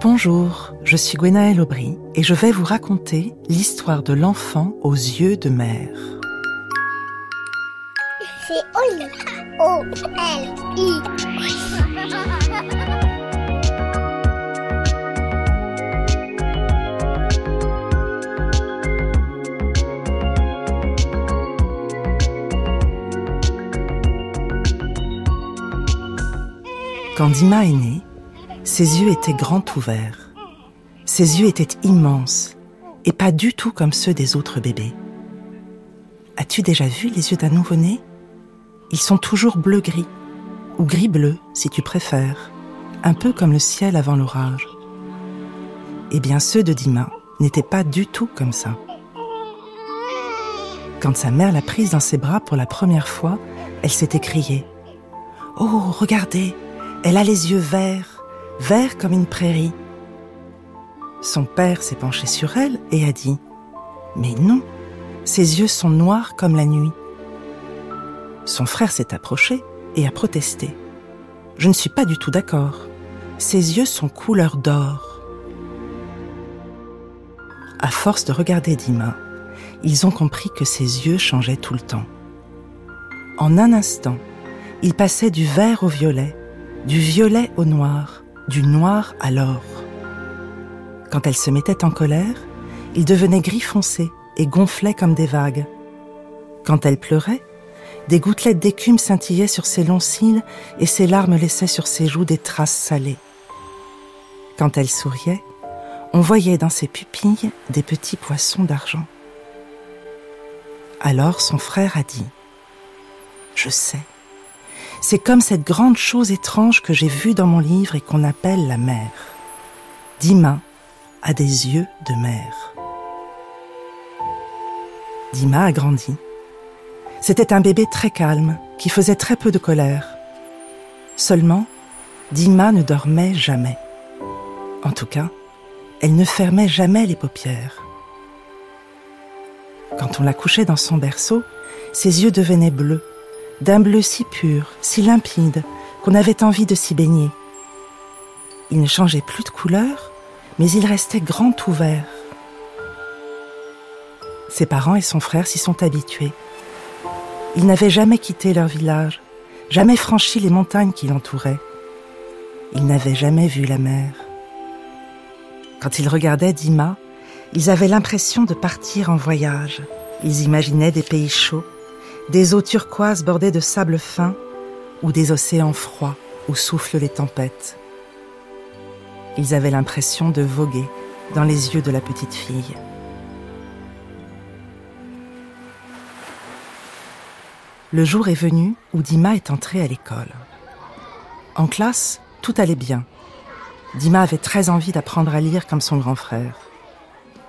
Bonjour, je suis Gwenaëlle Aubry et je vais vous raconter l'histoire de l'enfant aux yeux de mer. C'est Oli. O-L-I. Quand Dima est né, ses yeux étaient grands ouverts. Ses yeux étaient immenses et pas du tout comme ceux des autres bébés. As-tu déjà vu les yeux d'un nouveau-né? Ils sont toujours bleu-gris, ou gris-bleu si tu préfères, un peu comme le ciel avant l'orage. Eh bien ceux de Dima n'étaient pas du tout comme ça. Quand sa mère l'a prise dans ses bras pour la première fois, elle s'est écriée ⁇ Oh, regardez, elle a les yeux verts, verts comme une prairie. Son père s'est penché sur elle et a dit ⁇ Mais non, ses yeux sont noirs comme la nuit. Son frère s'est approché et a protesté. ⁇ Je ne suis pas du tout d'accord. Ses yeux sont couleur d'or. À force de regarder Dima, ils ont compris que ses yeux changeaient tout le temps. En un instant, il passait du vert au violet, du violet au noir, du noir à l'or. Quand elle se mettait en colère, il devenait gris foncé et gonflait comme des vagues. Quand elle pleurait, des gouttelettes d'écume scintillaient sur ses longs cils et ses larmes laissaient sur ses joues des traces salées. Quand elle souriait, on voyait dans ses pupilles des petits poissons d'argent. Alors son frère a dit ⁇ Je sais, c'est comme cette grande chose étrange que j'ai vue dans mon livre et qu'on appelle la mer. Dima a des yeux de mer. Dima a grandi. C'était un bébé très calme, qui faisait très peu de colère. Seulement, Dima ne dormait jamais. En tout cas, elle ne fermait jamais les paupières. Quand on la couchait dans son berceau, ses yeux devenaient bleus d'un bleu si pur, si limpide, qu'on avait envie de s'y baigner. Il ne changeait plus de couleur, mais il restait grand ouvert. Ses parents et son frère s'y sont habitués. Ils n'avaient jamais quitté leur village, jamais franchi les montagnes qui l'entouraient. Ils n'avaient jamais vu la mer. Quand ils regardaient Dima, ils avaient l'impression de partir en voyage. Ils imaginaient des pays chauds, des eaux turquoises bordées de sable fin ou des océans froids où soufflent les tempêtes. Ils avaient l'impression de voguer dans les yeux de la petite fille. Le jour est venu où Dima est entrée à l'école. En classe, tout allait bien. Dima avait très envie d'apprendre à lire comme son grand frère.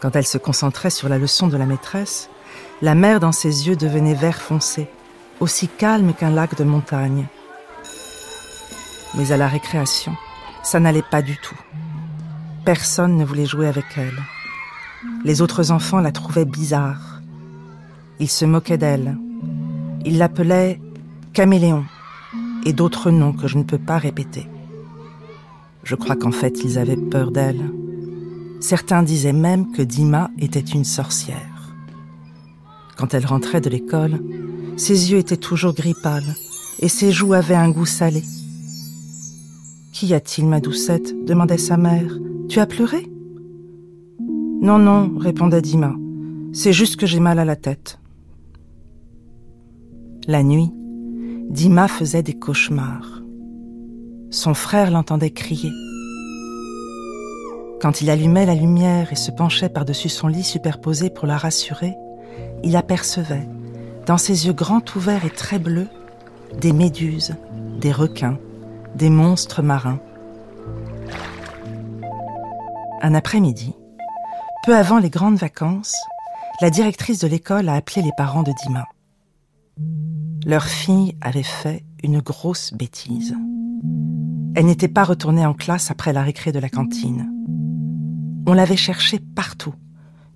Quand elle se concentrait sur la leçon de la maîtresse, la mer dans ses yeux devenait vert foncé, aussi calme qu'un lac de montagne. Mais à la récréation, ça n'allait pas du tout. Personne ne voulait jouer avec elle. Les autres enfants la trouvaient bizarre. Ils se moquaient d'elle. Ils l'appelaient caméléon et d'autres noms que je ne peux pas répéter. Je crois qu'en fait ils avaient peur d'elle. Certains disaient même que Dima était une sorcière. Quand elle rentrait de l'école, ses yeux étaient toujours gris pâles et ses joues avaient un goût salé. Qu'y a-t-il, ma doucette demandait sa mère. Tu as pleuré? Non, non, répondait Dima. C'est juste que j'ai mal à la tête. La nuit, Dima faisait des cauchemars. Son frère l'entendait crier. Quand il allumait la lumière et se penchait par-dessus son lit superposé pour la rassurer, il apercevait, dans ses yeux grands ouverts et très bleus, des méduses, des requins, des monstres marins. Un après-midi, peu avant les grandes vacances, la directrice de l'école a appelé les parents de Dima. Leur fille avait fait une grosse bêtise. Elle n'était pas retournée en classe après la récré de la cantine. On l'avait cherchée partout,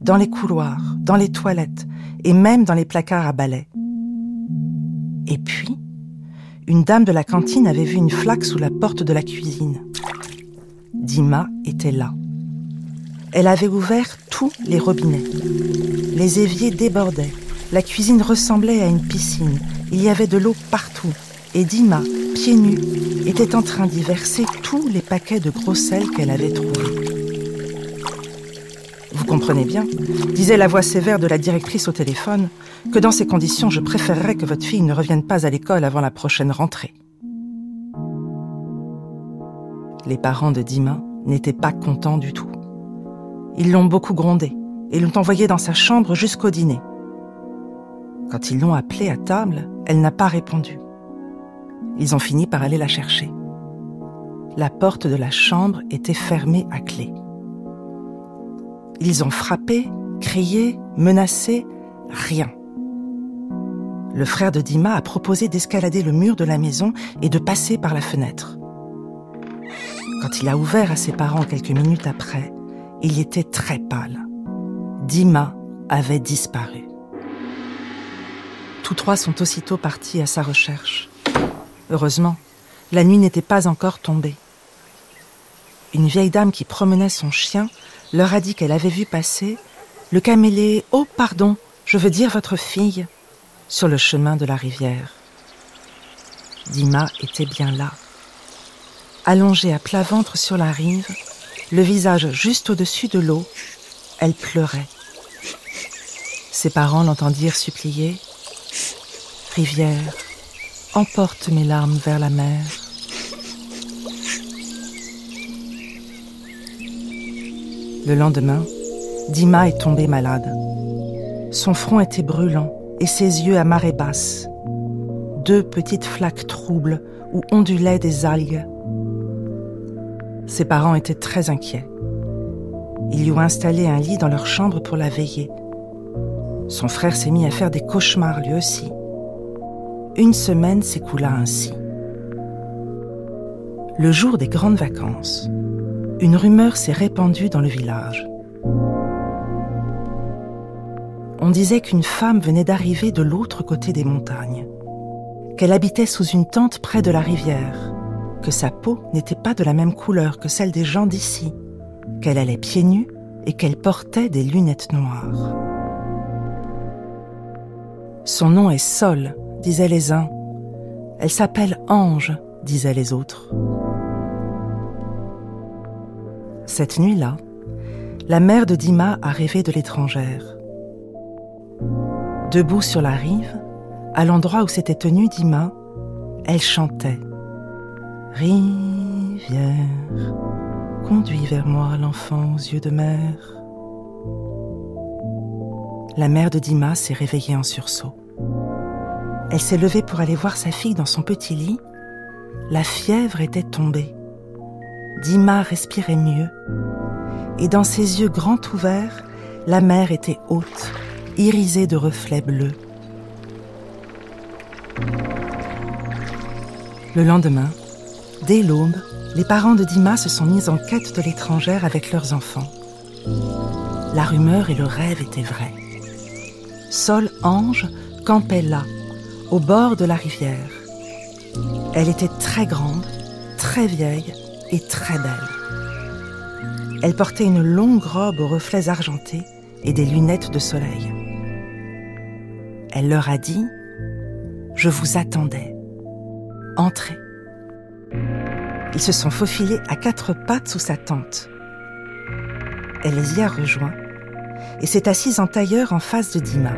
dans les couloirs, dans les toilettes et même dans les placards à balai. Et puis, une dame de la cantine avait vu une flaque sous la porte de la cuisine. Dima était là. Elle avait ouvert tous les robinets. Les éviers débordaient. La cuisine ressemblait à une piscine. Il y avait de l'eau partout. Et Dima, pieds nus, était en train d'y verser tous les paquets de gros sel qu'elle avait trouvés. Comprenez bien, disait la voix sévère de la directrice au téléphone, que dans ces conditions, je préférerais que votre fille ne revienne pas à l'école avant la prochaine rentrée. Les parents de Dima n'étaient pas contents du tout. Ils l'ont beaucoup grondée et l'ont envoyée dans sa chambre jusqu'au dîner. Quand ils l'ont appelée à table, elle n'a pas répondu. Ils ont fini par aller la chercher. La porte de la chambre était fermée à clé. Ils ont frappé, crié, menacé, rien. Le frère de Dima a proposé d'escalader le mur de la maison et de passer par la fenêtre. Quand il a ouvert à ses parents quelques minutes après, il était très pâle. Dima avait disparu. Tous trois sont aussitôt partis à sa recherche. Heureusement, la nuit n'était pas encore tombée. Une vieille dame qui promenait son chien leur a dit qu'elle avait vu passer le camélé Oh, pardon, je veux dire votre fille, sur le chemin de la rivière. Dima était bien là, allongée à plat ventre sur la rive, le visage juste au-dessus de l'eau, elle pleurait. Ses parents l'entendirent supplier Rivière, emporte mes larmes vers la mer. Le lendemain, Dima est tombée malade. Son front était brûlant et ses yeux à marée basse. Deux petites flaques troubles où ondulaient des algues. Ses parents étaient très inquiets. Ils lui ont installé un lit dans leur chambre pour la veiller. Son frère s'est mis à faire des cauchemars lui aussi. Une semaine s'écoula ainsi. Le jour des grandes vacances, une rumeur s'est répandue dans le village. On disait qu'une femme venait d'arriver de l'autre côté des montagnes, qu'elle habitait sous une tente près de la rivière, que sa peau n'était pas de la même couleur que celle des gens d'ici, qu'elle allait pieds nus et qu'elle portait des lunettes noires. Son nom est Sol, disaient les uns. Elle s'appelle Ange, disaient les autres. Cette nuit-là, la mère de Dima a rêvé de l'étrangère. Debout sur la rive, à l'endroit où s'était tenue Dima, elle chantait. Rivière, conduis vers moi l'enfant aux yeux de mer. La mère de Dima s'est réveillée en sursaut. Elle s'est levée pour aller voir sa fille dans son petit lit. La fièvre était tombée. Dima respirait mieux. Et dans ses yeux grands ouverts, la mer était haute, irisée de reflets bleus. Le lendemain, dès l'aube, les parents de Dima se sont mis en quête de l'étrangère avec leurs enfants. La rumeur et le rêve étaient vrais. Sol Ange campait là, au bord de la rivière. Elle était très grande, très vieille et très belle. Elle portait une longue robe aux reflets argentés et des lunettes de soleil. Elle leur a dit ⁇ Je vous attendais. Entrez. Ils se sont faufilés à quatre pattes sous sa tente. Elle les y a rejoints et s'est assise en tailleur en face de Dima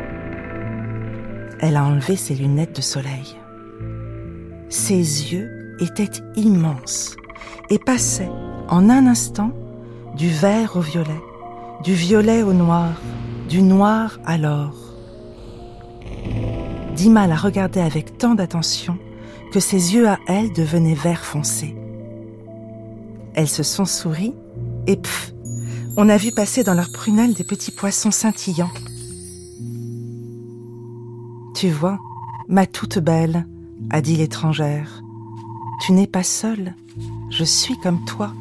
elle a enlevé ses lunettes de soleil. Ses yeux étaient immenses et passaient en un instant du vert au violet, du violet au noir, du noir à l'or. Dima la regardait avec tant d'attention que ses yeux à elle devenaient vert foncé. Elles se sont souris et pff, on a vu passer dans leurs prunelles des petits poissons scintillants. Tu vois, ma toute belle, a dit l'étrangère, tu n'es pas seule, je suis comme toi.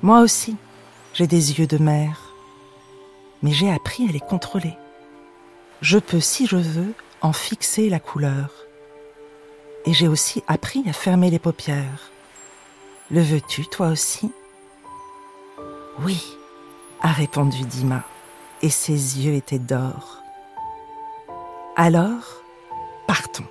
Moi aussi, j'ai des yeux de mer, mais j'ai appris à les contrôler. Je peux, si je veux, en fixer la couleur. Et j'ai aussi appris à fermer les paupières. Le veux-tu, toi aussi? Oui, a répondu Dima, et ses yeux étaient d'or. Alors, partons.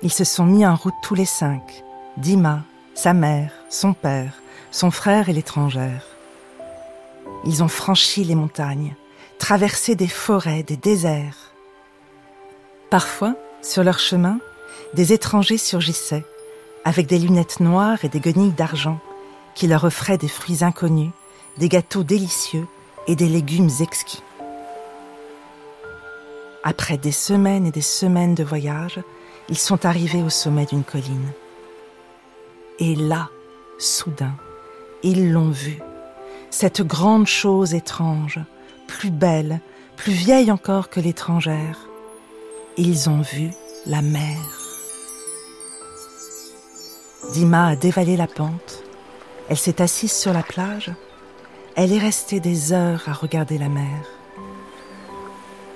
Ils se sont mis en route tous les cinq, Dima, sa mère, son père, son frère et l'étrangère. Ils ont franchi les montagnes, traversé des forêts, des déserts. Parfois, sur leur chemin, des étrangers surgissaient, avec des lunettes noires et des guenilles d'argent, qui leur offraient des fruits inconnus, des gâteaux délicieux et des légumes exquis. Après des semaines et des semaines de voyage, ils sont arrivés au sommet d'une colline. Et là, soudain, ils l'ont vue, cette grande chose étrange, plus belle, plus vieille encore que l'étrangère. Ils ont vu la mer. Dima a dévalé la pente. Elle s'est assise sur la plage. Elle est restée des heures à regarder la mer.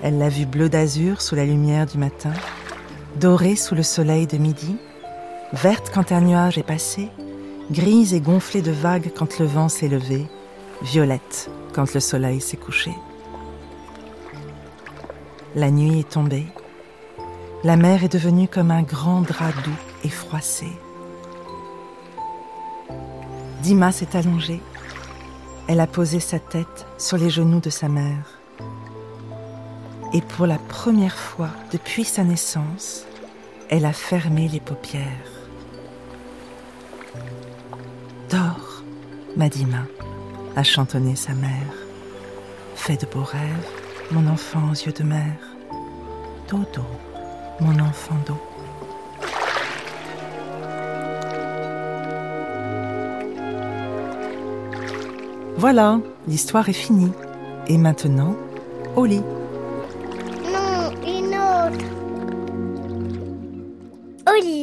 Elle l'a vue bleu d'azur sous la lumière du matin, dorée sous le soleil de midi, verte quand un nuage est passé, grise et gonflée de vagues quand le vent s'est levé, violette quand le soleil s'est couché. La nuit est tombée. La mer est devenue comme un grand drap doux et froissé. Dima s'est allongée. Elle a posé sa tête sur les genoux de sa mère. Et pour la première fois depuis sa naissance, elle a fermé les paupières. Dors, m'a Dima, a chantonné sa mère. Fais de beaux rêves, mon enfant aux yeux de mer. Dodo, mon enfant d'eau. Voilà, l'histoire est finie. Et maintenant, au lit.